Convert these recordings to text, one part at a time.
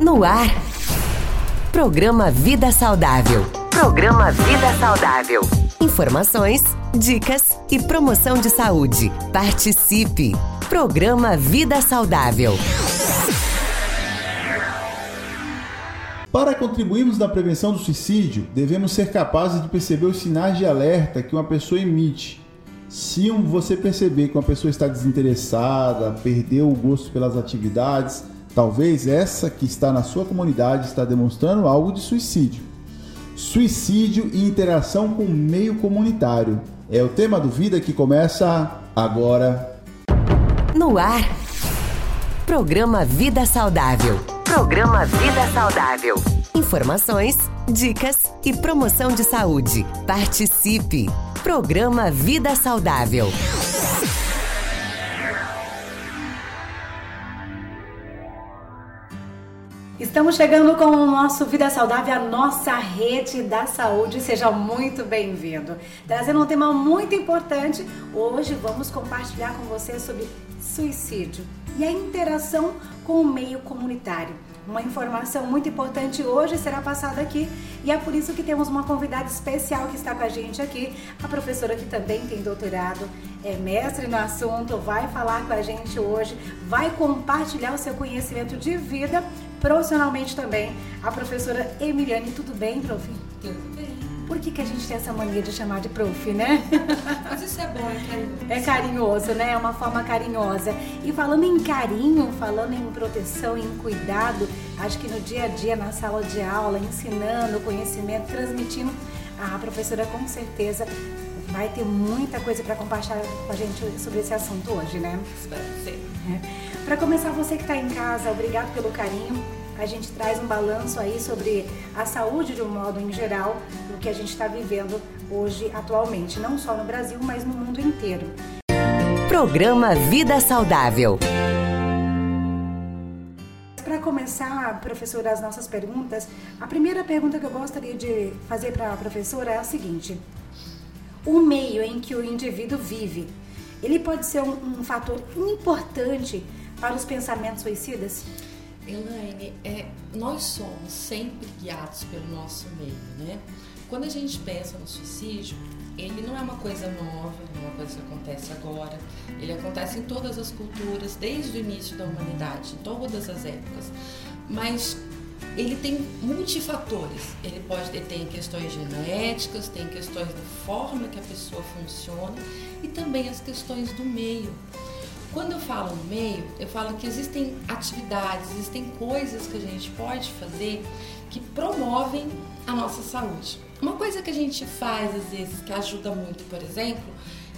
No ar. Programa Vida Saudável. Programa Vida Saudável. Informações, dicas e promoção de saúde. Participe. Programa Vida Saudável. Para contribuirmos na prevenção do suicídio, devemos ser capazes de perceber os sinais de alerta que uma pessoa emite. Se você perceber que uma pessoa está desinteressada, perdeu o gosto pelas atividades, talvez essa que está na sua comunidade está demonstrando algo de suicídio. Suicídio e interação com o meio comunitário é o tema do Vida que começa agora. No ar. Programa Vida Saudável. Programa Vida Saudável. Informações, dicas e promoção de saúde. Participe. Programa Vida Saudável. Estamos chegando com o nosso Vida Saudável, a nossa rede da saúde. Seja muito bem-vindo. Trazendo um tema muito importante, hoje vamos compartilhar com você sobre suicídio e a interação com o meio comunitário. Uma informação muito importante hoje será passada aqui e é por isso que temos uma convidada especial que está com a gente aqui, a professora que também tem doutorado, é mestre no assunto, vai falar com a gente hoje, vai compartilhar o seu conhecimento de vida profissionalmente também, a professora Emiliane. Tudo bem, prof? Tudo bem. Por que, que a gente tem essa mania de chamar de prof, né? Mas isso é bom, é carinhoso. É carinhoso, né? É uma forma carinhosa. E falando em carinho, falando em proteção, em cuidado, acho que no dia a dia, na sala de aula, ensinando conhecimento, transmitindo, a professora com certeza vai ter muita coisa para compartilhar com a gente sobre esse assunto hoje, né? Espero sim. É. Para começar, você que está em casa, obrigado pelo carinho. A gente traz um balanço aí sobre a saúde de um modo em geral, do que a gente está vivendo hoje atualmente, não só no Brasil, mas no mundo inteiro. Programa Vida Saudável. Para começar, professora, as nossas perguntas, a primeira pergunta que eu gostaria de fazer para a professora é a seguinte: o meio em que o indivíduo vive, ele pode ser um, um fator importante para os pensamentos suicidas? Elaine, é, nós somos sempre guiados pelo nosso meio, né? Quando a gente pensa no suicídio, ele não é uma coisa nova, não é uma coisa que acontece agora. Ele acontece em todas as culturas, desde o início da humanidade, em todas as épocas. Mas ele tem multifatores. Ele pode ele tem questões genéticas, tem questões da forma que a pessoa funciona e também as questões do meio. Quando eu falo meio, eu falo que existem atividades, existem coisas que a gente pode fazer que promovem a nossa saúde. Uma coisa que a gente faz às vezes que ajuda muito, por exemplo,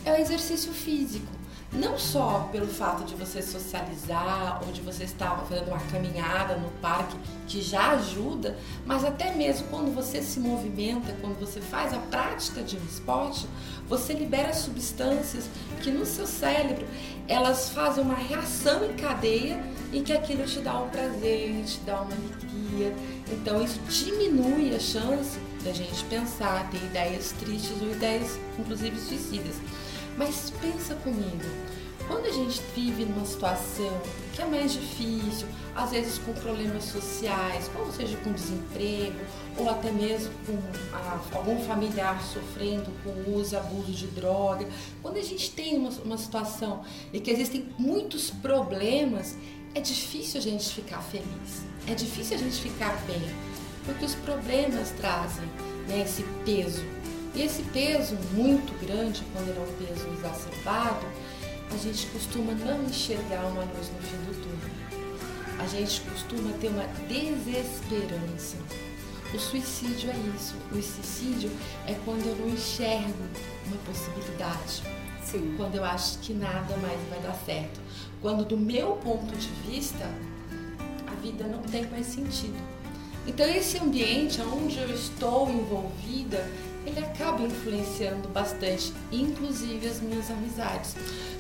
é o exercício físico. Não só pelo fato de você socializar ou de você estar fazendo uma caminhada no parque, que já ajuda, mas até mesmo quando você se movimenta, quando você faz a prática de um esporte, você libera substâncias que no seu cérebro elas fazem uma reação em cadeia e que aquilo te dá um prazer, te dá uma alegria. Então isso diminui a chance da gente pensar, ter ideias tristes ou ideias inclusive suicidas. Mas pensa comigo, quando a gente vive numa situação que é mais difícil, às vezes com problemas sociais, ou seja, com desemprego, ou até mesmo com a, algum familiar sofrendo com uso abuso de droga, quando a gente tem uma, uma situação em que existem muitos problemas, é difícil a gente ficar feliz, é difícil a gente ficar bem, porque os problemas trazem né, esse peso e esse peso muito grande, quando ele é um peso exacerbado, a gente costuma não enxergar uma luz no fim do túnel. A gente costuma ter uma desesperança. O suicídio é isso. O suicídio é quando eu não enxergo uma possibilidade. Sim. Quando eu acho que nada mais vai dar certo. Quando, do meu ponto de vista, a vida não tem mais sentido. Então, esse ambiente onde eu estou envolvida ele acaba influenciando bastante, inclusive as minhas amizades.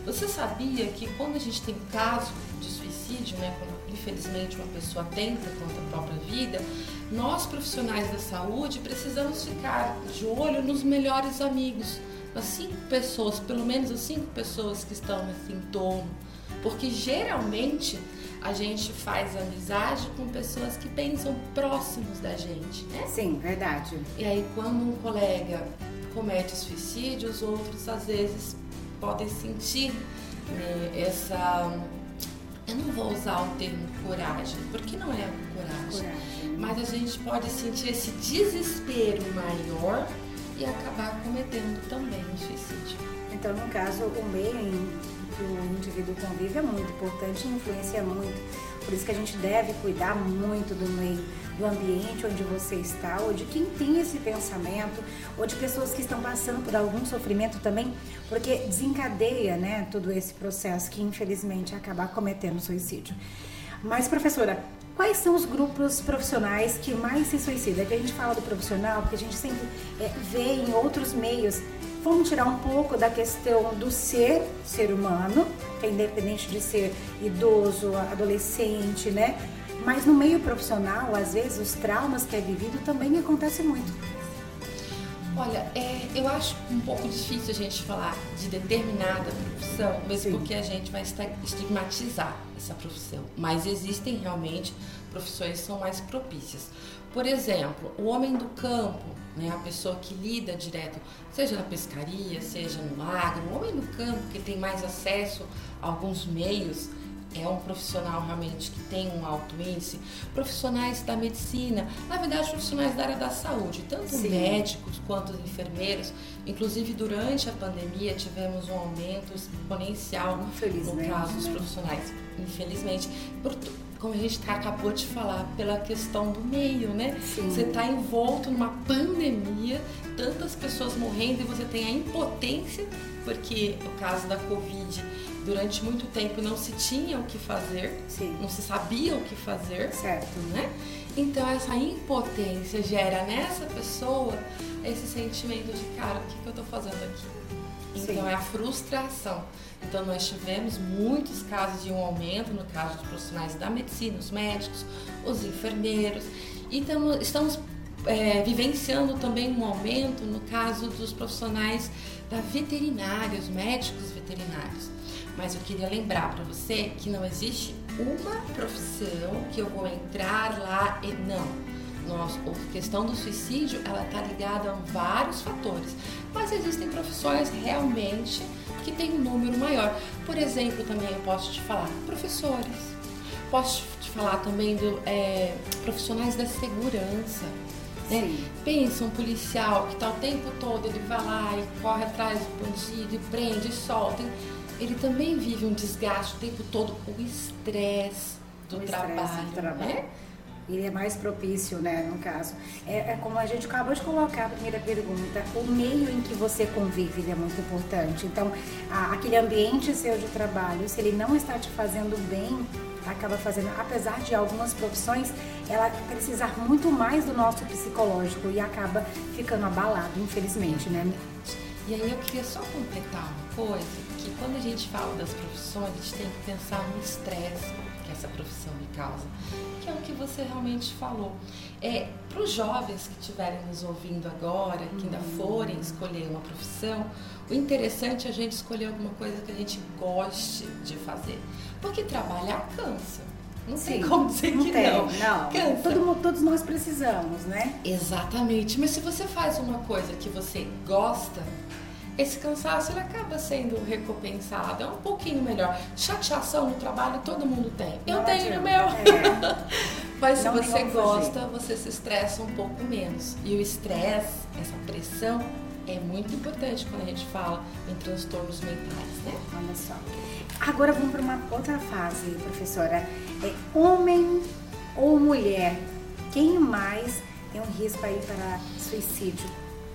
Você sabia que quando a gente tem caso de suicídio, né, quando infelizmente uma pessoa tenta contra a própria vida, nós profissionais da saúde precisamos ficar de olho nos melhores amigos, nas cinco pessoas, pelo menos as cinco pessoas que estão nesse entorno, porque geralmente a gente faz amizade com pessoas que pensam próximos da gente, né? Sim, verdade. E aí quando um colega comete suicídio, os outros às vezes podem sentir né, essa. Eu não vou usar o termo coragem, porque não é coragem, coragem. mas a gente pode sentir esse desespero maior e acabar cometendo também um suicídio. Então, no caso, o meio que o indivíduo convive é muito importante e influencia muito. Por isso que a gente deve cuidar muito do meio, do ambiente onde você está, ou de quem tem esse pensamento, ou de pessoas que estão passando por algum sofrimento também, porque desencadeia, né, todo esse processo que infelizmente acaba cometendo suicídio. Mas, professora, quais são os grupos profissionais que mais se suicidam? É que a gente fala do profissional, porque a gente sempre é, vê em outros meios Vamos tirar um pouco da questão do ser, ser humano, que é independente de ser idoso, adolescente, né? Mas no meio profissional, às vezes, os traumas que é vivido também acontecem muito. Olha, é, eu acho um pouco difícil a gente falar de determinada profissão, mesmo Sim. porque a gente vai estigmatizar essa profissão. Mas existem realmente profissões são mais propícias. Por exemplo, o homem do campo, né, a pessoa que lida direto, seja na pescaria, seja no agro, o homem do campo que tem mais acesso a alguns meios, é um profissional realmente que tem um alto índice. Profissionais da medicina, na verdade, profissionais da área da saúde, tanto Sim. médicos quanto enfermeiros. Inclusive, durante a pandemia, tivemos um aumento exponencial no caso dos profissionais. Infelizmente, por, como a gente tá, acabou de falar, pela questão do meio, né? Sim. Você está envolto numa pandemia, tantas pessoas morrendo e você tem a impotência, porque no caso da Covid, durante muito tempo não se tinha o que fazer, Sim. não se sabia o que fazer, certo, né? Então essa impotência gera nessa pessoa esse sentimento de cara, o que, que eu estou fazendo aqui? Então Sim. é a frustração. Então, nós tivemos muitos casos de um aumento no caso dos profissionais da medicina, os médicos, os enfermeiros. Então, estamos é, vivenciando também um aumento no caso dos profissionais da veterinária, os médicos veterinários. Mas eu queria lembrar para você que não existe uma profissão que eu vou entrar lá e não. A questão do suicídio ela está ligada a vários fatores, mas existem profissões realmente que tem um número maior. Por exemplo, também eu posso te falar professores, posso te falar também do é, profissionais da segurança. Né? Pensa um policial que está o tempo todo, ele vai lá e corre atrás do bandido e prende e solta. Ele também vive um desgaste o tempo todo, o estresse do, trabalho, do trabalho. Né? Ele é mais propício, né, no caso. É, é, como a gente acabou de colocar a primeira pergunta, o meio em que você convive é muito importante. Então, a, aquele ambiente seu de trabalho, se ele não está te fazendo bem, acaba fazendo, apesar de algumas profissões, ela precisar muito mais do nosso psicológico e acaba ficando abalado, infelizmente, né? E aí eu queria só completar uma coisa, que quando a gente fala das profissões, a gente tem que pensar no estresse que essa profissão me causa que é o que você realmente falou. É, Para os jovens que estiverem nos ouvindo agora, que ainda uhum. forem escolher uma profissão, o interessante é a gente escolher alguma coisa que a gente goste de fazer. Porque trabalhar cansa. Não Sim, tem como dizer não que tem, não. não. Cansa. Todo, todos nós precisamos, né? Exatamente. Mas se você faz uma coisa que você gosta, esse cansaço ele acaba sendo recompensado, é um pouquinho melhor. Chateação no trabalho todo mundo tem. Eu Não tenho o meu. É. Mas se Não você gosta, fazer. você se estressa um pouco menos. E o estresse, essa pressão, é muito importante quando a gente fala em transtornos mentais, né? Olha só. Agora vamos para uma outra fase, professora. É homem ou mulher? Quem mais tem um risco aí para suicídio?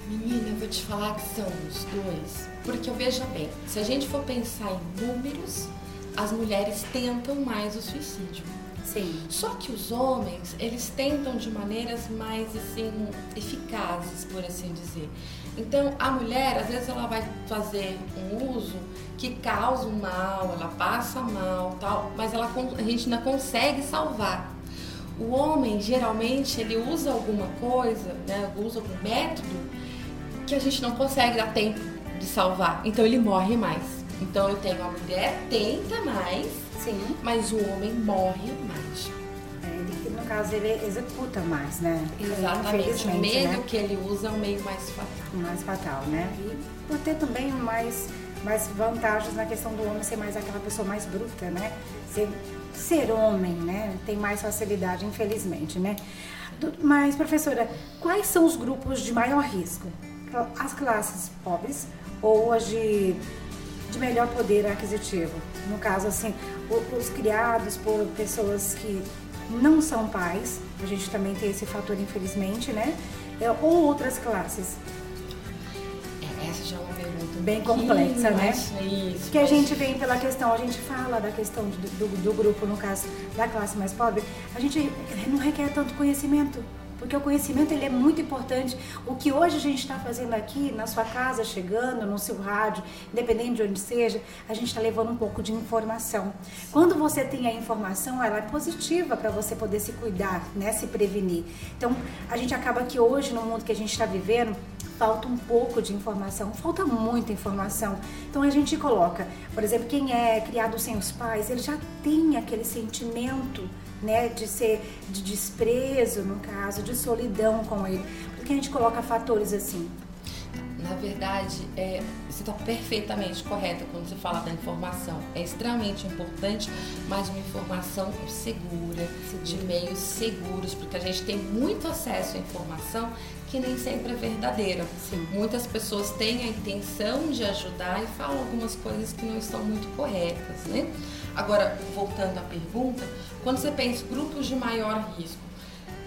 Menina, eu vou te falar que são os dois. Porque eu veja bem, se a gente for pensar em números, as mulheres tentam mais o suicídio. Sim. Só que os homens, eles tentam de maneiras mais assim eficazes, por assim dizer. Então, a mulher, às vezes ela vai fazer um uso que causa um mal, ela passa mal, tal, mas ela a gente ainda consegue salvar. O homem, geralmente, ele usa alguma coisa, né, usa algum método que a gente não consegue dar tempo de salvar. Então ele morre mais. Então eu tenho a mulher tenta mais, Sim. mas o homem morre mais. É, ele, no caso, ele executa mais, né? Exatamente. O meio né? que ele usa é o meio mais fatal. mais fatal, né? E por ter também mais, mais vantagens na questão do homem ser mais aquela pessoa mais bruta, né? Ser, ser homem, né? Tem mais facilidade, infelizmente, né? Mas, professora, quais são os grupos de maior risco? As classes pobres ou as de, de melhor poder aquisitivo? No caso, assim, os criados por pessoas que não são pais, a gente também tem esse fator, infelizmente, né? É, ou outras classes. É, essa já é uma pergunta Bem complexa, né? mais- Isso. Que a gente vem pela questão, a gente fala da questão de- do, do grupo, no caso da classe mais pobre, a gente não requer tanto conhecimento. Porque o conhecimento ele é muito importante. O que hoje a gente está fazendo aqui, na sua casa, chegando, no seu rádio, independente de onde seja, a gente está levando um pouco de informação. Quando você tem a informação, ela é positiva para você poder se cuidar, né, se prevenir. Então, a gente acaba que hoje, no mundo que a gente está vivendo, falta um pouco de informação, falta muita informação. Então a gente coloca, por exemplo, quem é criado sem os pais, ele já tem aquele sentimento, né, de ser de desprezo, no caso, de solidão com ele. Porque a gente coloca fatores assim. Na verdade, é, você está perfeitamente correta quando você fala da informação. É extremamente importante, mas uma informação segura, de meios seguros, porque a gente tem muito acesso à informação que nem sempre é verdadeira. Muitas pessoas têm a intenção de ajudar e falam algumas coisas que não estão muito corretas, né? Agora, voltando à pergunta, quando você pensa em grupos de maior risco,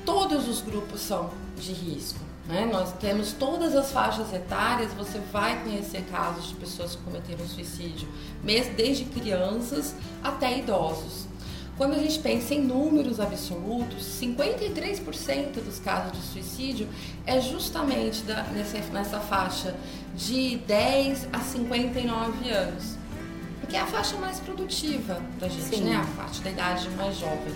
todos os grupos são de risco. Né? Nós temos todas as faixas etárias, você vai conhecer casos de pessoas que cometeram suicídio, desde crianças até idosos. Quando a gente pensa em números absolutos, 53% dos casos de suicídio é justamente da- nessa, nessa faixa de 10 a 59 anos, que é a faixa mais produtiva da gente, Sim. né? A faixa da idade mais jovem.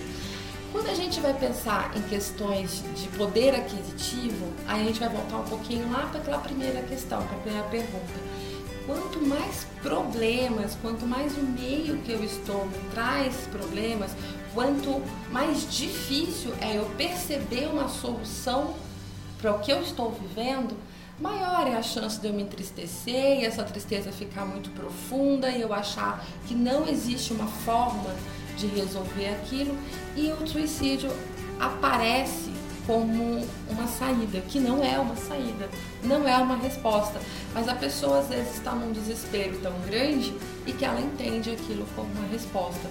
Quando a gente vai pensar em questões de poder aquisitivo, aí a gente vai voltar um pouquinho lá para aquela primeira questão, para a primeira pergunta. Quanto mais problemas, quanto mais o meio que eu estou me traz problemas, quanto mais difícil é eu perceber uma solução para o que eu estou vivendo, maior é a chance de eu me entristecer e essa tristeza ficar muito profunda e eu achar que não existe uma forma de resolver aquilo e o suicídio aparece como uma saída, que não é uma saída, não é uma resposta, mas a pessoa às vezes está num desespero tão grande e que ela entende aquilo como uma resposta.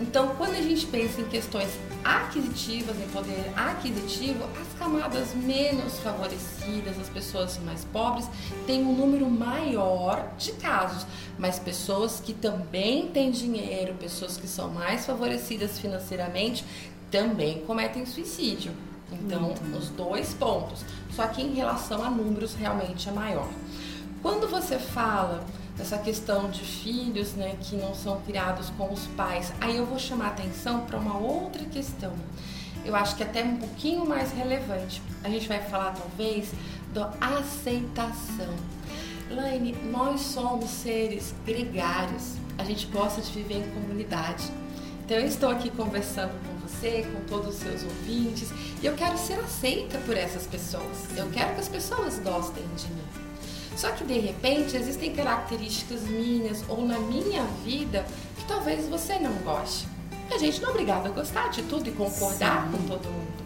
Então, quando a gente pensa em questões aquisitivas, em poder aquisitivo, as camadas menos favorecidas, as pessoas mais pobres, têm um número maior de casos, mas pessoas que também têm dinheiro, pessoas que são mais favorecidas financeiramente, também cometem suicídio. Então, os dois pontos. Só que em relação a números, realmente é maior. Quando você fala dessa questão de filhos né, que não são criados com os pais, aí eu vou chamar atenção para uma outra questão. Eu acho que até um pouquinho mais relevante. A gente vai falar talvez da aceitação. Laine, nós somos seres gregários. A gente gosta de viver em comunidade. Então eu estou aqui conversando com você, com todos os seus ouvintes, e eu quero ser aceita por essas pessoas. Eu quero que as pessoas gostem de mim. Só que de repente existem características minhas ou na minha vida que talvez você não goste. A gente não é obrigado a gostar de tudo e concordar Sim. com todo mundo.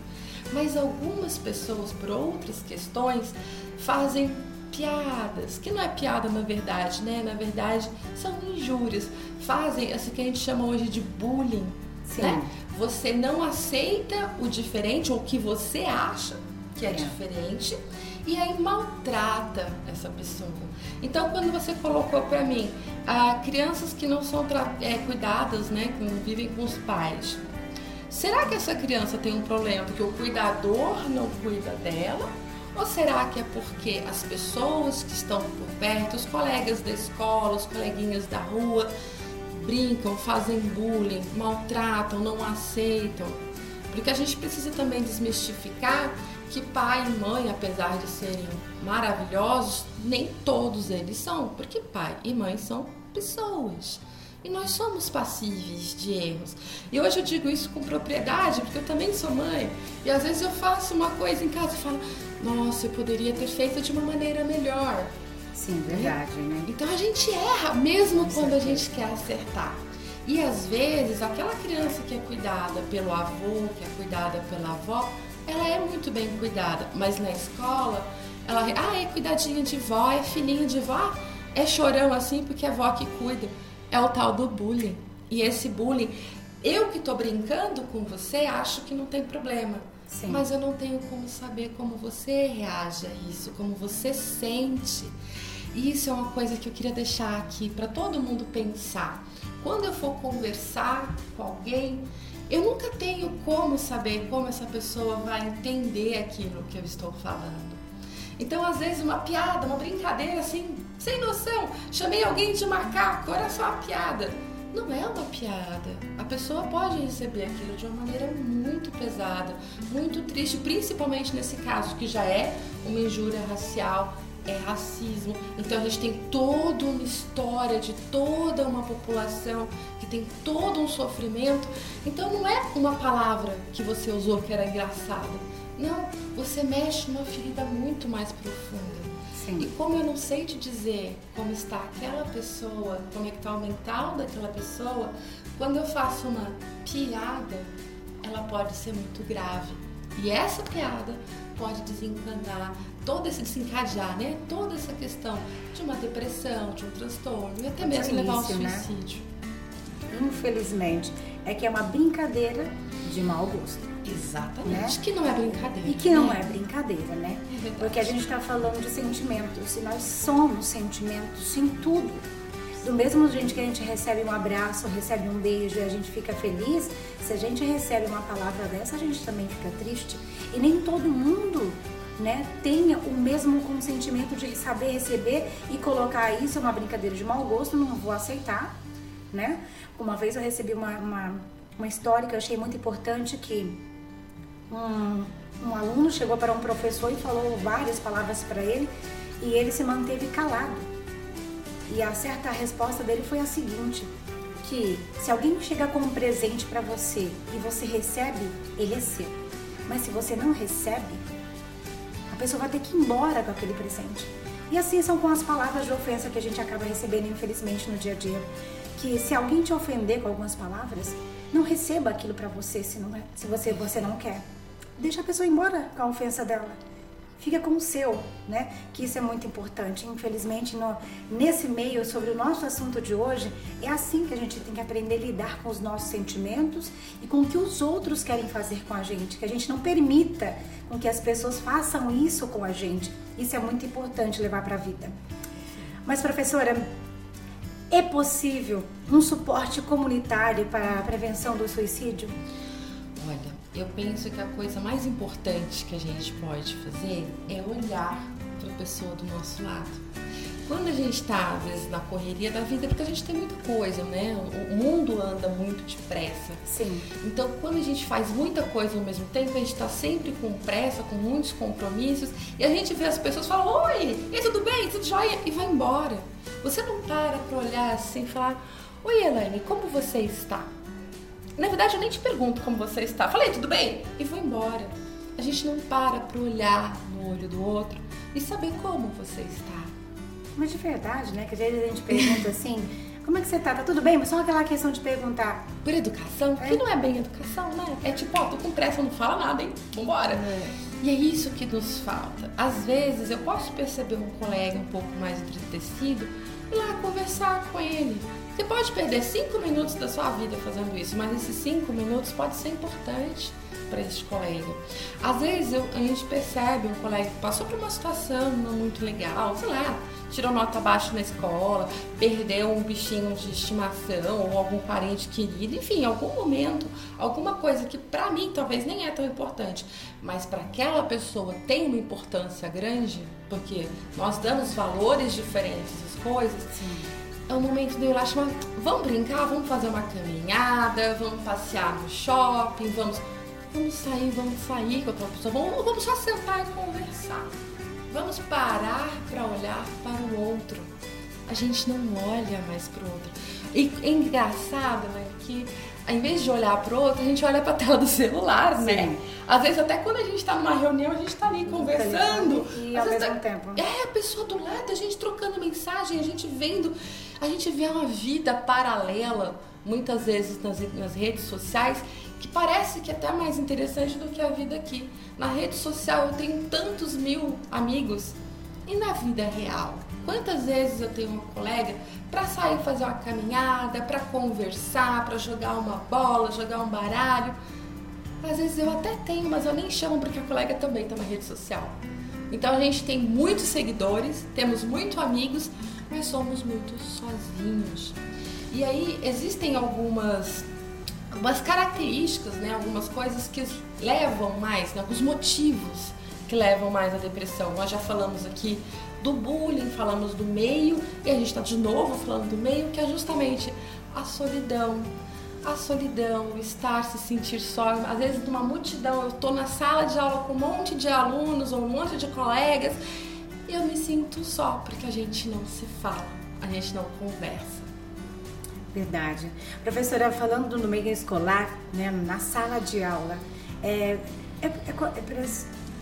Mas algumas pessoas, por outras questões, fazem piadas, que não é piada na verdade, né? Na verdade, são injúrias. Fazem assim que a gente chama hoje de bullying, Sim. né? Você não aceita o diferente ou o que você acha que é, É. diferente e aí maltrata essa pessoa. Então, quando você colocou para mim ah, crianças que não são é, cuidadas, né, que vivem com os pais, será que essa criança tem um problema porque o cuidador não cuida dela? Ou será que é porque as pessoas que estão por perto, os colegas da escola, os coleguinhas da rua, brincam, fazem bullying, maltratam, não aceitam? Porque a gente precisa também desmistificar que pai e mãe, apesar de serem maravilhosos, nem todos eles são, porque pai e mãe são pessoas. E nós somos passíveis de erros. E hoje eu digo isso com propriedade, porque eu também sou mãe. E às vezes eu faço uma coisa em casa e falo, nossa, eu poderia ter feito de uma maneira melhor. Sim, verdade, né? Então a gente erra, mesmo quando a gente quer acertar. E às vezes aquela criança que é cuidada pelo avô, que é cuidada pela avó, ela é muito bem cuidada, mas na escola, ela, ah, é cuidadinha de vó, é filhinho de vó, é chorão assim porque é vó que cuida. É o tal do bullying. E esse bullying, eu que tô brincando com você, acho que não tem problema. Sim. Mas eu não tenho como saber como você reage a isso, como você sente. Isso é uma coisa que eu queria deixar aqui para todo mundo pensar. Quando eu for conversar com alguém, eu nunca tenho como saber como essa pessoa vai entender aquilo que eu estou falando. Então, às vezes, uma piada, uma brincadeira assim, sem noção, chamei alguém de macaco, era só uma piada. Não é uma piada. A pessoa pode receber aquilo de uma maneira muito pesada, muito triste, principalmente nesse caso que já é uma injúria racial, é racismo. Então a gente tem toda uma história de toda uma população que tem todo um sofrimento. Então não é uma palavra que você usou que era engraçada. Não, você mexe numa ferida muito mais profunda. Sim. E como eu não sei te dizer como está aquela pessoa, como é que está o mental daquela pessoa, quando eu faço uma piada, ela pode ser muito grave. E essa piada pode desencadear todo esse desencadear, né? Toda essa questão de uma depressão, de um transtorno e até mesmo levar ao né? suicídio. Né? Infelizmente, é que é uma brincadeira de mau gosto. Exatamente. Né? Que não é brincadeira. E que né? não é brincadeira, né? É Porque a gente está falando de sentimentos. E nós somos sentimentos em tudo. Do mesmo jeito que a gente recebe um abraço, recebe um beijo e a gente fica feliz, se a gente recebe uma palavra dessa, a gente também fica triste. E nem todo mundo né, tenha o mesmo consentimento de saber receber e colocar isso, é uma brincadeira de mau gosto, não vou aceitar, né? Uma vez eu recebi uma, uma, uma história que eu achei muito importante que um, um aluno chegou para um professor e falou várias palavras para ele e ele se manteve calado. E a certa resposta dele foi a seguinte: que se alguém chega com um presente para você e você recebe, ele é seu. Mas se você não recebe, a pessoa vai ter que ir embora com aquele presente. E assim são com as palavras de ofensa que a gente acaba recebendo, infelizmente, no dia a dia. Que se alguém te ofender com algumas palavras, não receba aquilo para você se, não é, se você, você não quer. Deixa a pessoa embora com a ofensa dela fica com o seu, né? Que isso é muito importante. Infelizmente, no, nesse meio, sobre o nosso assunto de hoje, é assim que a gente tem que aprender a lidar com os nossos sentimentos e com o que os outros querem fazer com a gente. Que a gente não permita com que as pessoas façam isso com a gente. Isso é muito importante levar para a vida. Mas, professora, é possível um suporte comunitário para a prevenção do suicídio? Olha, eu penso que a coisa mais importante que a gente pode fazer é olhar para a pessoa do nosso lado. Quando a gente está, às vezes, na correria da vida, porque a gente tem muita coisa, né? O mundo anda muito depressa. Sim. Então, quando a gente faz muita coisa ao mesmo tempo, a gente está sempre com pressa, com muitos compromissos, e a gente vê as pessoas falam: Oi, e tudo bem, tudo jóia? E vai embora. Você não para para olhar assim e falar: Oi, Elaine, como você está? Na verdade, eu nem te pergunto como você está. Falei, tudo bem? E vou embora. A gente não para para olhar no olho do outro e saber como você está. Mas de verdade, né? Que às vezes a gente pergunta assim, como é que você tá? Tá tudo bem? Mas só aquela questão de perguntar. Por educação? É. Que não é bem educação, né? É tipo, ó, tô com pressa, não fala nada, hein? Vambora. É. E é isso que nos falta. Às vezes eu posso perceber um colega um pouco mais entristecido e lá conversar com ele você pode perder cinco minutos da sua vida fazendo isso, mas esses cinco minutos pode ser importante para esse colega. Às vezes eu, a gente percebe um colega que passou por uma situação não muito legal, sei lá, tirou nota baixa na escola, perdeu um bichinho de estimação ou algum parente querido, enfim, algum momento, alguma coisa que para mim talvez nem é tão importante, mas para aquela pessoa tem uma importância grande, porque nós damos valores diferentes às coisas. Sim é o momento de eu lá chamar, vamos brincar, vamos fazer uma caminhada, vamos passear no shopping, vamos, vamos sair, vamos sair com outra pessoa, vamos, vamos só sentar e conversar. Vamos parar para olhar para o outro. A gente não olha mais pro outro. E é engraçado, né, que em vez de olhar pro outro, a gente olha pra tela do celular, né? Sim. né? Às vezes até quando a gente tá numa reunião, a gente tá ali conversando. E ao mesmo tá... tempo. É, a pessoa do lado, a gente trocando mensagem, a gente vendo, a gente vê uma vida paralela, muitas vezes nas, nas redes sociais, que parece que é até mais interessante do que a vida aqui. Na rede social eu tenho tantos mil amigos e na vida real. Quantas vezes eu tenho uma colega para sair fazer uma caminhada, para conversar, para jogar uma bola, jogar um baralho? Às vezes eu até tenho, mas eu nem chamo porque a colega também está na rede social. Então a gente tem muitos seguidores, temos muitos amigos, mas somos muito sozinhos. E aí existem algumas algumas características, né, algumas coisas que levam mais, né, alguns motivos que levam mais à depressão. Nós já falamos aqui do bullying, falamos do meio e a gente está de novo falando do meio, que é justamente a solidão. A solidão, estar, se sentir só. Às vezes, numa multidão, eu estou na sala de aula com um monte de alunos ou um monte de colegas e eu me sinto só, porque a gente não se fala, a gente não conversa. Verdade. Professora, falando no meio escolar, né, na sala de aula, é, é, é, é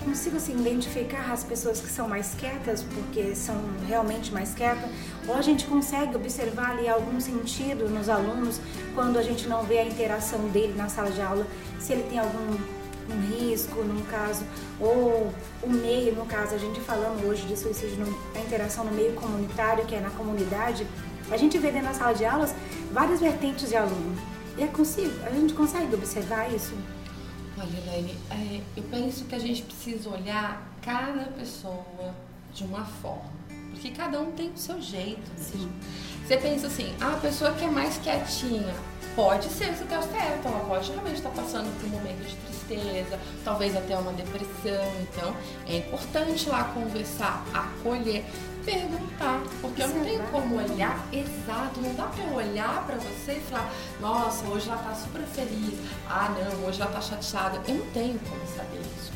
consigo assim, identificar as pessoas que são mais quietas, porque são realmente mais quietas, ou a gente consegue observar ali algum sentido nos alunos quando a gente não vê a interação dele na sala de aula, se ele tem algum um risco, no caso, ou o meio, no caso, a gente falando hoje de suicídio, a interação no meio comunitário, que é na comunidade, a gente vê dentro da sala de aulas várias vertentes de aluno. E é consigo, a gente consegue observar isso? Olha, Elaine, é, eu penso que a gente precisa olhar cada pessoa de uma forma. Porque cada um tem o seu jeito. Sim. Você pensa assim, ah, a pessoa que é mais quietinha, pode ser, você está certo, ela pode realmente estar passando por um momento de tristeza, talvez até uma depressão. Então, é importante lá conversar, acolher perguntar, porque eu não tenho como olhar exato, não dá para eu olhar para você e falar, nossa, hoje ela tá super feliz, ah não, hoje ela tá chateada, eu não tenho como saber isso.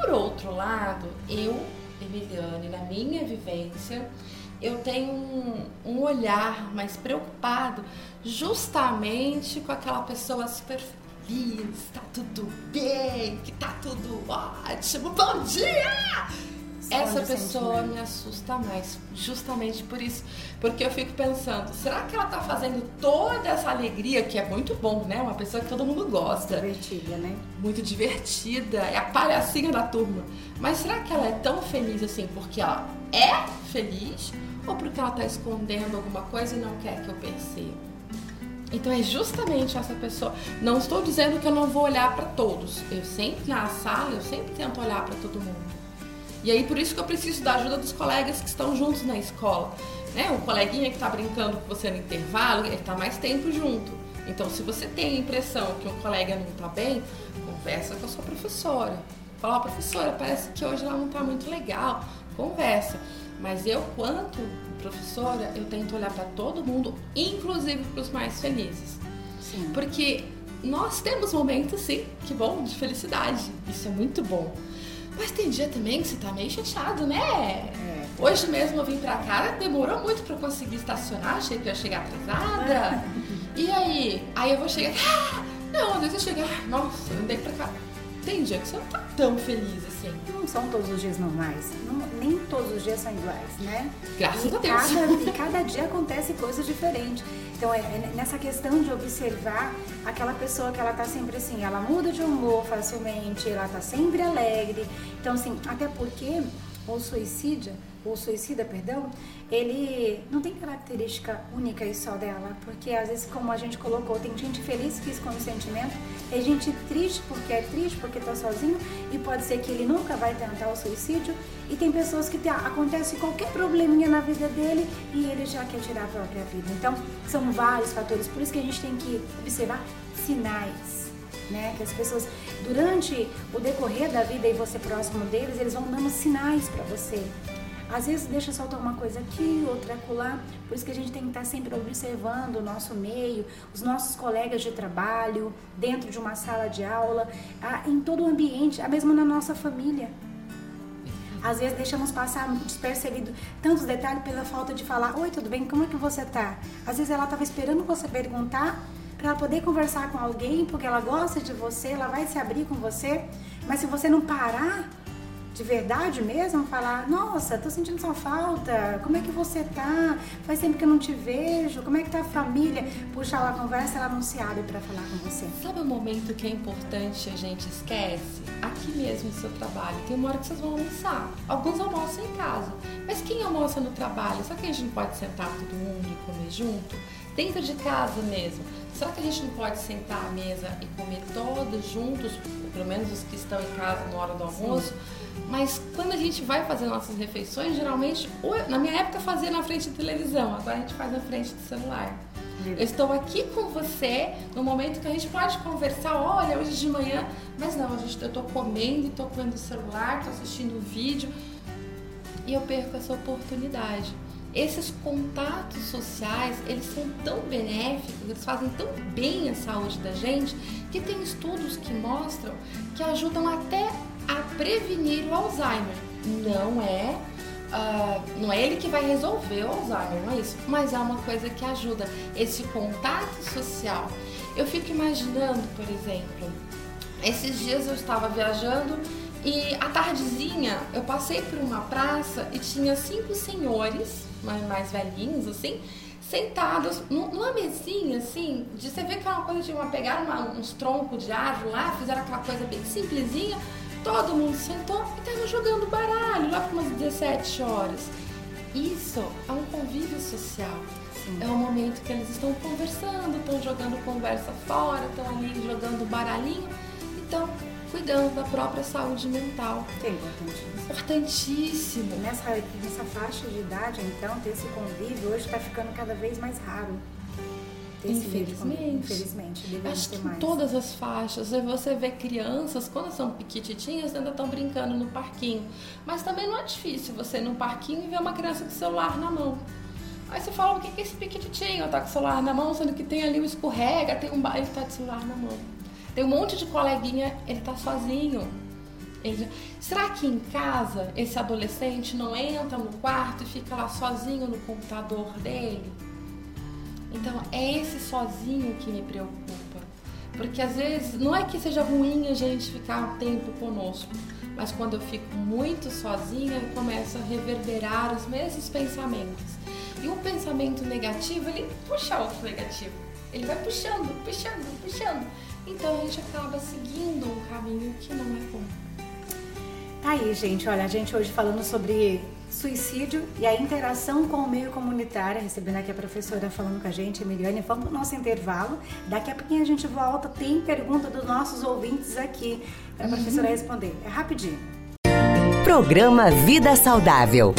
Por outro lado, eu, Emiliane, na minha vivência, eu tenho um, um olhar mais preocupado justamente com aquela pessoa super feliz, tá tudo bem, que tá tudo ótimo, bom dia! Essa pessoa me assusta mais, justamente por isso, porque eu fico pensando, será que ela tá fazendo toda essa alegria que é muito bom, né? Uma pessoa que todo mundo gosta, divertida, né? Muito divertida, é a palhacinha da turma. Mas será que ela é tão feliz assim porque ela é feliz ou porque ela tá escondendo alguma coisa e não quer que eu perceba? Então é justamente essa pessoa. Não estou dizendo que eu não vou olhar para todos. Eu sempre na sala, eu sempre tento olhar para todo mundo. E aí por isso que eu preciso da ajuda dos colegas que estão juntos na escola. Né? O coleguinha que está brincando com você no intervalo, ele está mais tempo junto. Então, se você tem a impressão que um colega não está bem, conversa com a sua professora. Fala, oh, professora, parece que hoje ela não está muito legal. Conversa. Mas eu, quanto professora, eu tento olhar para todo mundo, inclusive para os mais felizes. Sim. Porque nós temos momentos, sim, que bom, de felicidade. Isso é muito bom. Mas tem dia também que você tá meio chateado, né? É. Hoje mesmo eu vim pra cá, demorou muito pra eu conseguir estacionar, achei que ia chegar atrasada. e aí? Aí eu vou chegar. Ah, não, às vezes eu chego, ah, nossa, eu andei pra cá. Tem dia que você não tá tão feliz assim. Não são todos os dias normais. Não, nem todos os dias são iguais, né? Graças e a Deus. Cada, e cada dia acontece coisas diferentes. Então, é, é, nessa questão de observar aquela pessoa que ela tá sempre assim, ela muda de humor facilmente, ela tá sempre alegre. Então, assim, até porque o suicídio o suicida, perdão, ele não tem característica única e só dela, porque às vezes, como a gente colocou, tem gente feliz que esconde sentimento, tem gente triste porque é triste, porque está sozinho, e pode ser que ele nunca vai tentar o suicídio, e tem pessoas que tem, acontece qualquer probleminha na vida dele e ele já quer tirar a própria vida. Então, são vários fatores, por isso que a gente tem que observar sinais. Né? Que as pessoas, durante o decorrer da vida e você próximo deles, eles vão dando sinais para você. Às vezes deixa soltar uma coisa aqui, outra acolá. Por isso que a gente tem que estar sempre observando o nosso meio, os nossos colegas de trabalho, dentro de uma sala de aula, em todo o ambiente, mesmo na nossa família. Às vezes deixamos passar despercebido tantos detalhes pela falta de falar: Oi, tudo bem? Como é que você tá? Às vezes ela estava esperando você perguntar para poder conversar com alguém, porque ela gosta de você, ela vai se abrir com você. Mas se você não parar de verdade mesmo, falar, nossa, tô sentindo sua falta, como é que você tá? Faz tempo que eu não te vejo, como é que tá a família? Puxa ela a conversa, ela não se abre para falar com você. Sabe o momento que é importante a gente esquece? Aqui mesmo no seu trabalho, tem uma hora que vocês vão almoçar. Alguns almoçam em casa, mas quem almoça no trabalho? Será que a gente não pode sentar todo mundo e comer junto? Dentro de casa mesmo. Será que a gente não pode sentar à mesa e comer todos juntos, pelo menos os que estão em casa na hora do almoço? Sim mas quando a gente vai fazer nossas refeições, geralmente, na minha época fazia na frente da televisão, agora a gente faz na frente do celular. Eu estou aqui com você no momento que a gente pode conversar, olha, hoje de manhã, mas não, eu estou comendo, estou comendo o celular, estou assistindo o vídeo e eu perco essa oportunidade. Esses contatos sociais, eles são tão benéficos, eles fazem tão bem a saúde da gente, que tem estudos que mostram que ajudam até a prevenir o Alzheimer. Não é uh, não é ele que vai resolver o Alzheimer, não é isso, mas é uma coisa que ajuda esse contato social. Eu fico imaginando, por exemplo, esses dias eu estava viajando e à tardezinha eu passei por uma praça e tinha cinco senhores, mais velhinhos assim, sentados numa mesinha assim, de você ver que é uma coisa de uma pegaram uma, uns troncos de árvore lá, fizeram aquela coisa bem simplesinha Todo mundo sentou e estava jogando baralho lá por umas 17 horas. Isso é um convívio social. Sim. É um momento que eles estão conversando, estão jogando conversa fora, estão ali jogando baralhinho. Então, cuidando da própria saúde mental. Que é importantíssimo. Importantíssimo. Nessa, nessa faixa de idade, então, ter esse convívio hoje está ficando cada vez mais raro. Infelizmente. Infelizmente, Acho que mais. todas as faixas. Você vê crianças, quando são pequititinhas, ainda estão brincando no parquinho. Mas também não é difícil você ir no parquinho e ver uma criança com celular na mão. Aí você fala, o que é esse pequititinho? Tá com o celular na mão, sendo que tem ali um escorrega, tem um bar, ele tá de celular na mão. Tem um monte de coleguinha, ele tá sozinho. Será que em casa esse adolescente não entra no quarto e fica lá sozinho no computador dele? Então é esse sozinho que me preocupa. Porque às vezes não é que seja ruim a gente ficar um tempo conosco, mas quando eu fico muito sozinha, eu começo a reverberar os mesmos pensamentos. E um pensamento negativo, ele puxa outro negativo. Ele vai puxando, puxando, puxando. Então a gente acaba seguindo um caminho que não é bom. Tá aí, gente. Olha, a gente hoje falando sobre suicídio e a interação com o meio comunitário. Recebendo aqui a professora falando com a gente, Emiliane. Vamos no nosso intervalo. Daqui a pouquinho a gente volta. Tem pergunta dos nossos ouvintes aqui para a professora uhum. responder. É rapidinho. Programa Vida Saudável.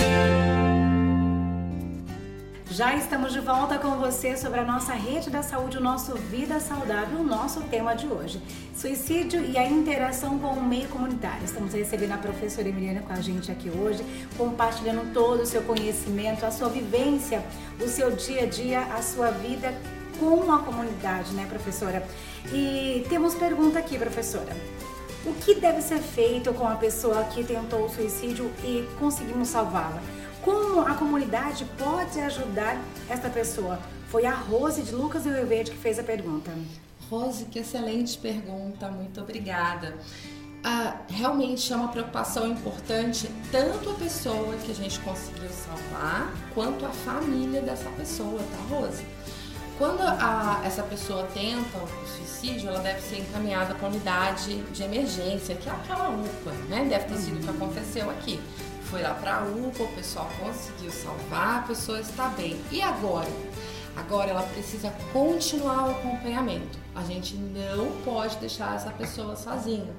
Já estamos de volta com você sobre a nossa rede da saúde, o nosso Vida Saudável, o nosso tema de hoje: suicídio e a interação com o meio comunitário. Estamos recebendo a professora Emiliana com a gente aqui hoje, compartilhando todo o seu conhecimento, a sua vivência, o seu dia a dia, a sua vida com a comunidade, né, professora? E temos pergunta aqui, professora. O que deve ser feito com a pessoa que tentou o suicídio e conseguimos salvá-la? Como a comunidade pode ajudar esta pessoa? Foi a Rose de Lucas do Rio Verde que fez a pergunta. Rose, que excelente pergunta, muito obrigada. Ah, realmente é uma preocupação importante, tanto a pessoa que a gente conseguiu salvar, quanto a família dessa pessoa, tá, Rose? Quando a, essa pessoa tenta o suicídio, ela deve ser encaminhada para a unidade de emergência, que é aquela UPA, né? Deve ter sido o que aconteceu aqui foi lá para UPA, o pessoal conseguiu salvar, a pessoa está bem. E agora? Agora ela precisa continuar o acompanhamento. A gente não pode deixar essa pessoa sozinha.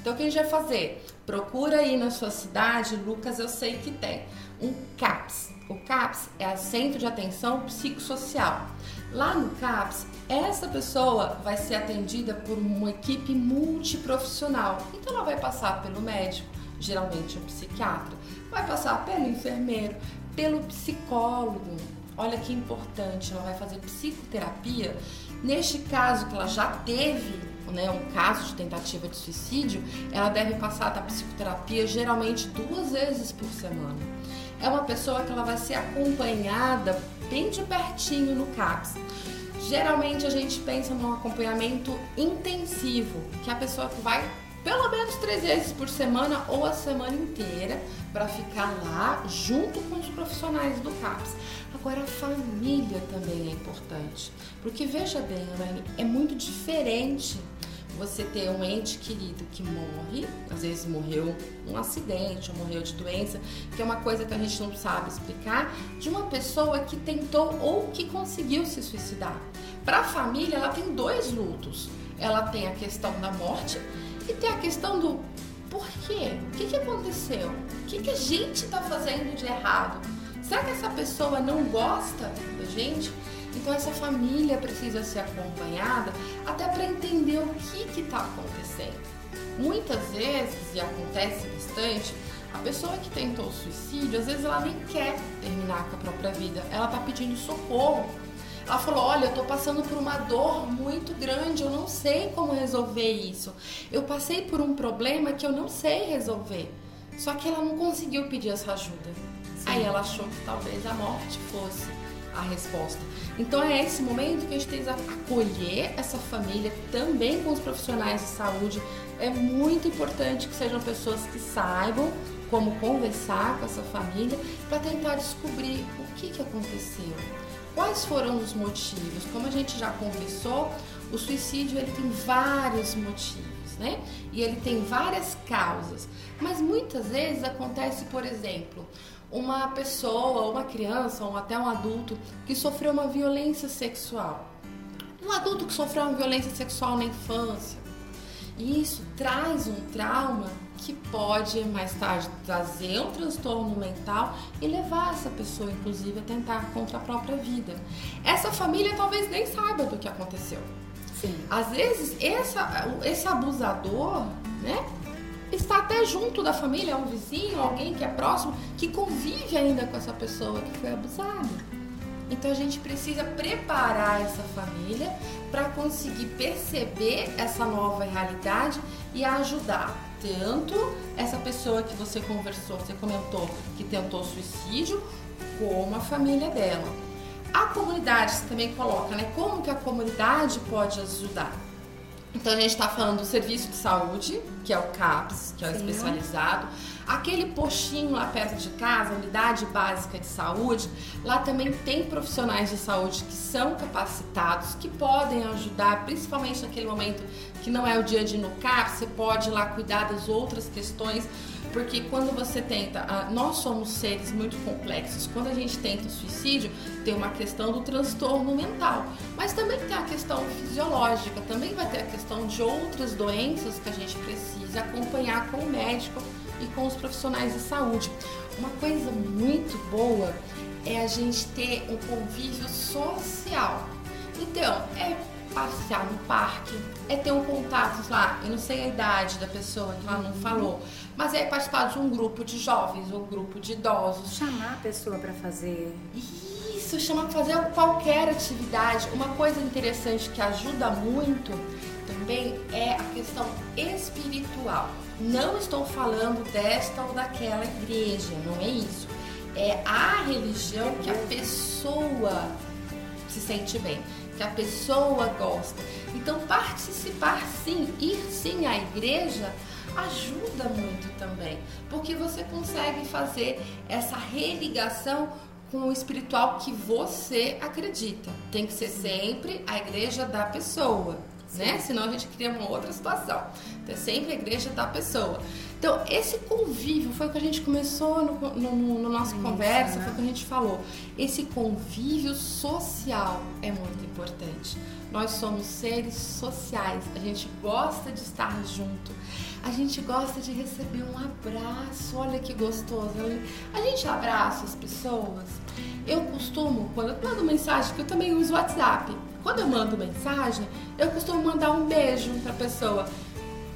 Então o que a gente vai fazer? Procura aí na sua cidade, Lucas, eu sei que tem um CAPS. O CAPS é Centro de Atenção Psicossocial. Lá no CAPS, essa pessoa vai ser atendida por uma equipe multiprofissional. Então ela vai passar pelo médico, geralmente um psiquiatra, vai passar pelo enfermeiro, pelo psicólogo. Olha que importante, ela vai fazer psicoterapia. Neste caso que ela já teve né, um caso de tentativa de suicídio, ela deve passar da psicoterapia geralmente duas vezes por semana. É uma pessoa que ela vai ser acompanhada bem de pertinho no CAPS. Geralmente a gente pensa num acompanhamento intensivo, que é a pessoa que vai pelo menos três vezes por semana ou a semana inteira para ficar lá junto com os profissionais do CAPS. Agora, a família também é importante, porque veja bem, Elaine, é muito diferente você ter um ente querido que morre, às vezes morreu um acidente ou morreu de doença, que é uma coisa que a gente não sabe explicar, de uma pessoa que tentou ou que conseguiu se suicidar. Para a família, ela tem dois lutos. Ela tem a questão da morte e tem a questão do porquê? O que, que aconteceu? O que, que a gente está fazendo de errado? Será que essa pessoa não gosta da gente? Então essa família precisa ser acompanhada até para entender o que está acontecendo. Muitas vezes, e acontece bastante, a pessoa que tentou suicídio, às vezes ela nem quer terminar com a própria vida, ela está pedindo socorro. Ela falou: Olha, eu estou passando por uma dor muito grande, eu não sei como resolver isso. Eu passei por um problema que eu não sei resolver. Só que ela não conseguiu pedir essa ajuda. Aí ela achou que talvez a morte fosse a resposta. Então é esse momento que a gente tem que acolher essa família também com os profissionais de saúde. É muito importante que sejam pessoas que saibam como conversar com essa família para tentar descobrir o que, que aconteceu. Quais foram os motivos? Como a gente já conversou, o suicídio ele tem vários motivos, né? E ele tem várias causas. Mas muitas vezes acontece, por exemplo, uma pessoa, uma criança ou até um adulto que sofreu uma violência sexual. Um adulto que sofreu uma violência sexual na infância. E isso traz um trauma que pode mais tarde trazer um transtorno mental e levar essa pessoa, inclusive, a tentar contra a própria vida. Essa família talvez nem saiba do que aconteceu. Sim. Às vezes, essa, esse abusador, né, está até junto da família, é um vizinho, alguém que é próximo, que convive ainda com essa pessoa que foi abusada. Então a gente precisa preparar essa família para conseguir perceber essa nova realidade e ajudar tanto essa pessoa que você conversou, você comentou que tentou suicídio, como a família dela. A comunidade você também coloca, né? Como que a comunidade pode ajudar? Então a gente está falando do serviço de saúde, que é o CAPS, que é o Sim. especializado. Aquele postinho lá perto de casa, unidade básica de saúde, lá também tem profissionais de saúde que são capacitados, que podem ajudar, principalmente naquele momento que não é o dia de ir no CAPS, você pode ir lá cuidar das outras questões porque quando você tenta, nós somos seres muito complexos. Quando a gente tenta o suicídio, tem uma questão do transtorno mental, mas também tem a questão fisiológica, também vai ter a questão de outras doenças que a gente precisa acompanhar com o médico e com os profissionais de saúde. Uma coisa muito boa é a gente ter um convívio social. Então, é passear no parque, é ter um contato lá, eu não sei a idade da pessoa que ela não uhum. falou, mas é participar de um grupo de jovens, um grupo de idosos. Chamar a pessoa para fazer. Isso, chamar para fazer qualquer atividade. Uma coisa interessante que ajuda muito também é a questão espiritual. Não estou falando desta ou daquela igreja, não é isso. É a religião que a pessoa se sente bem que a pessoa gosta. Então, participar sim, ir sim à igreja ajuda muito também, porque você consegue fazer essa religação com o espiritual que você acredita. Tem que ser sempre a igreja da pessoa, né? Senão a gente cria uma outra situação. Então, é sempre a igreja da pessoa. Então, esse convívio foi o que a gente começou no, no, no nossa conversa, né? foi o que a gente falou. Esse convívio social é muito importante. Nós somos seres sociais, a gente gosta de estar junto, a gente gosta de receber um abraço. Olha que gostoso. A gente abraça as pessoas. Eu costumo, quando eu mando mensagem, que eu também uso WhatsApp. Quando eu mando mensagem, eu costumo mandar um beijo para a pessoa.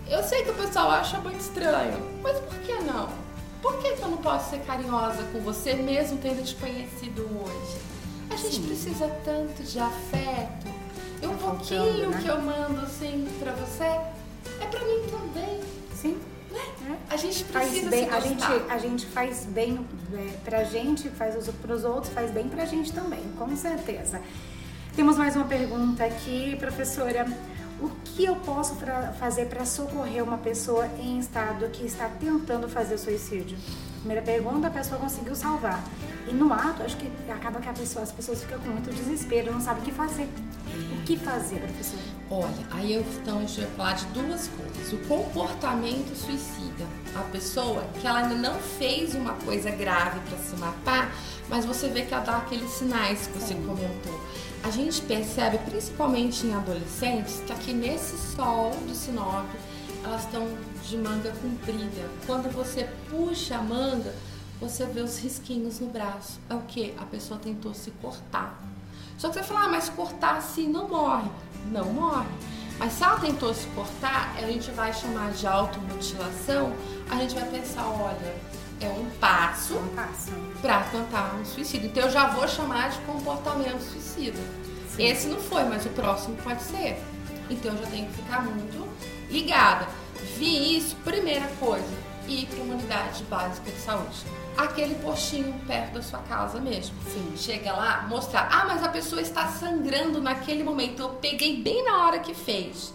Eu sei que o pessoal acha muito estranho, mas por que não? Por que, que eu não posso ser carinhosa com você mesmo tendo te conhecido hoje? A gente Sim. precisa tanto de afeto, E um tá pouquinho né? que eu mando assim para você é para mim também. Sim. Né? É. A gente precisa faz bem, a gente, a gente faz bem é, pra gente, faz pros outros, faz bem pra gente também, com certeza. Temos mais uma pergunta aqui, professora. O que eu posso pra, fazer para socorrer uma pessoa em estado que está tentando fazer suicídio? Primeira pergunta, a pessoa conseguiu salvar. E no ato, acho que acaba que a pessoa, as pessoas ficam com muito desespero, não sabem o que fazer. O que fazer, professor? Olha, aí eu, então a gente vai falar de duas coisas. O comportamento suicida. A pessoa que ela ainda não fez uma coisa grave para se matar, mas você vê que ela dá aqueles sinais que você comentou. A gente percebe, principalmente em adolescentes, que aqui nesse sol de Sinop, elas estão de manga comprida. Quando você puxa a manga, você vê os risquinhos no braço. É o que? A pessoa tentou se cortar. Só que você fala, ah, mas cortar assim não morre. Não morre. Mas se ela tentou se cortar, a gente vai chamar de automutilação, a gente vai pensar, olha, é um passo, um passo. para tentar um suicídio. Então eu já vou chamar de comportamento suicida. Sim. Esse não foi, mas o próximo pode ser. Então eu já tenho que ficar muito ligada. Vi isso, primeira coisa, ir para uma unidade básica de saúde. Aquele postinho perto da sua casa mesmo. Sim. Chega lá, mostrar, ah, mas a pessoa está sangrando naquele momento. Eu peguei bem na hora que fez.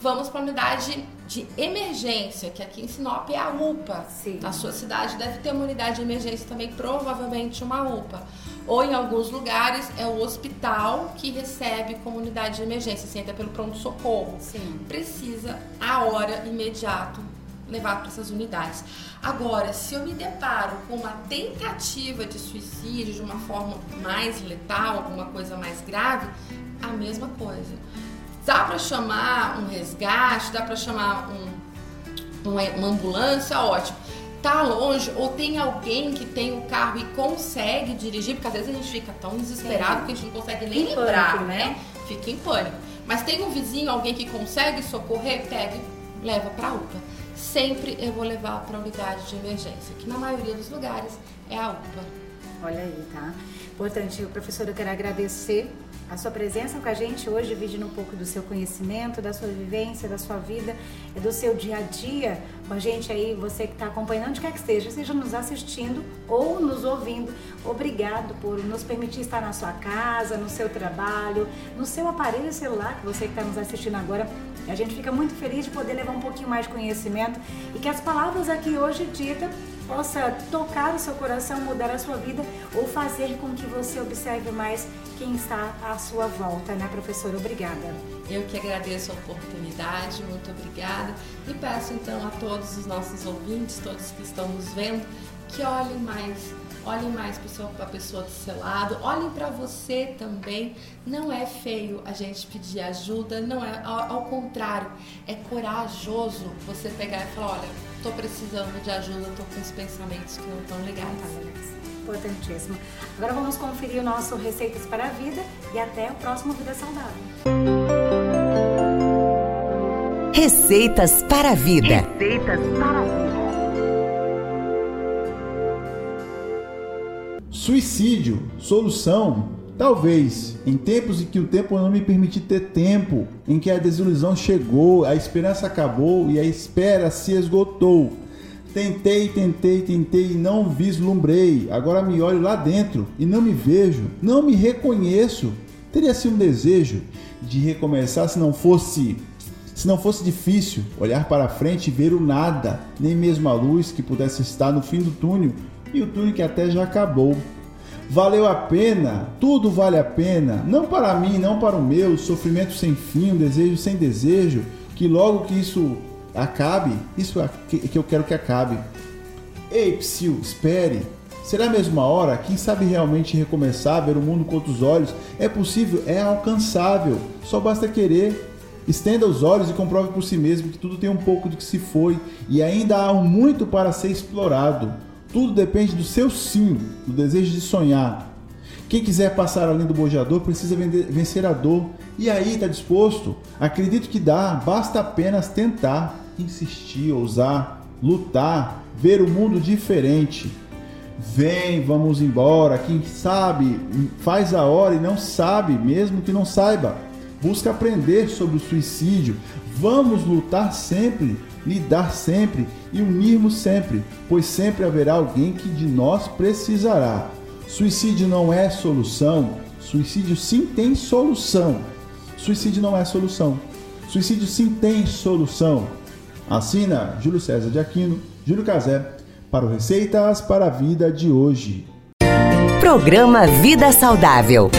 Vamos para a unidade de emergência, que aqui em Sinop é a UPA. Sim. Na sua cidade deve ter uma unidade de emergência também, provavelmente uma UPA. Ou em alguns lugares é o hospital que recebe comunidade de emergência, assim, até pelo pronto-socorro. Precisa, a hora, imediato, levar para essas unidades. Agora, se eu me deparo com uma tentativa de suicídio de uma forma mais letal, alguma coisa mais grave, a mesma coisa Dá para chamar um resgate, dá para chamar um, uma, uma ambulância, ótimo tá longe ou tem alguém que tem o carro e consegue dirigir, porque às vezes a gente fica tão desesperado que a gente não consegue nem em lembrar, pânico, né? Fica em pânico. Mas tem um vizinho, alguém que consegue socorrer, pega e leva para UPA. Sempre eu vou levar para unidade de emergência, que na maioria dos lugares é a UPA. Olha aí, tá? Importante, professor, eu quero agradecer a sua presença com a gente hoje, dividindo um pouco do seu conhecimento, da sua vivência, da sua vida, do seu dia a dia com a gente aí, você que está acompanhando, onde quer que esteja, seja nos assistindo ou nos ouvindo. Obrigado por nos permitir estar na sua casa, no seu trabalho, no seu aparelho celular, que você que está nos assistindo agora. A gente fica muito feliz de poder levar um pouquinho mais de conhecimento e que as palavras aqui hoje ditas possa tocar o seu coração, mudar a sua vida ou fazer com que você observe mais quem está à sua volta, né, professora? Obrigada. Eu que agradeço a oportunidade, muito obrigada. E peço então a todos os nossos ouvintes, todos que estão nos vendo, que olhem mais olhem mais para a pessoa do seu lado, olhem para você também. Não é feio a gente pedir ajuda, não é ao, ao, contrário, é corajoso você pegar e falar, olha, tô precisando de ajuda, tô com os pensamentos que não estão legais. Importantíssimo. Agora vamos conferir o nosso Receitas para a Vida e até o próximo Vida Saudável. Receitas para a Vida. Receitas para a Vida. Suicídio, solução? Talvez, em tempos em que o tempo não me permitiu ter tempo, em que a desilusão chegou, a esperança acabou e a espera se esgotou. Tentei, tentei, tentei e não vislumbrei. Agora me olho lá dentro e não me vejo, não me reconheço. Teria sido um desejo de recomeçar se não fosse se não fosse difícil olhar para frente e ver o nada, nem mesmo a luz que pudesse estar no fim do túnel e o túnel que até já acabou. Valeu a pena, tudo vale a pena, não para mim, não para o meu, sofrimento sem fim, desejo sem desejo, que logo que isso acabe, isso é que eu quero que acabe. Ei, Psyu, espere. Será a hora? Quem sabe realmente recomeçar, ver o mundo com outros olhos? É possível, é alcançável, só basta querer. Estenda os olhos e comprove por si mesmo que tudo tem um pouco do que se foi e ainda há muito para ser explorado. Tudo depende do seu sim, do desejo de sonhar. Quem quiser passar além do bojador precisa vencer a dor. E aí, está disposto? Acredito que dá, basta apenas tentar, insistir, ousar, lutar, ver o mundo diferente. Vem, vamos embora. Quem sabe faz a hora e não sabe, mesmo que não saiba. busca aprender sobre o suicídio. Vamos lutar sempre, lidar sempre e unirmos sempre, pois sempre haverá alguém que de nós precisará. Suicídio não é solução, suicídio sim tem solução. Suicídio não é solução. Suicídio sim tem solução. Assina Júlio César de Aquino, Júlio Cazé, para o Receitas para a Vida de hoje. Programa Vida Saudável.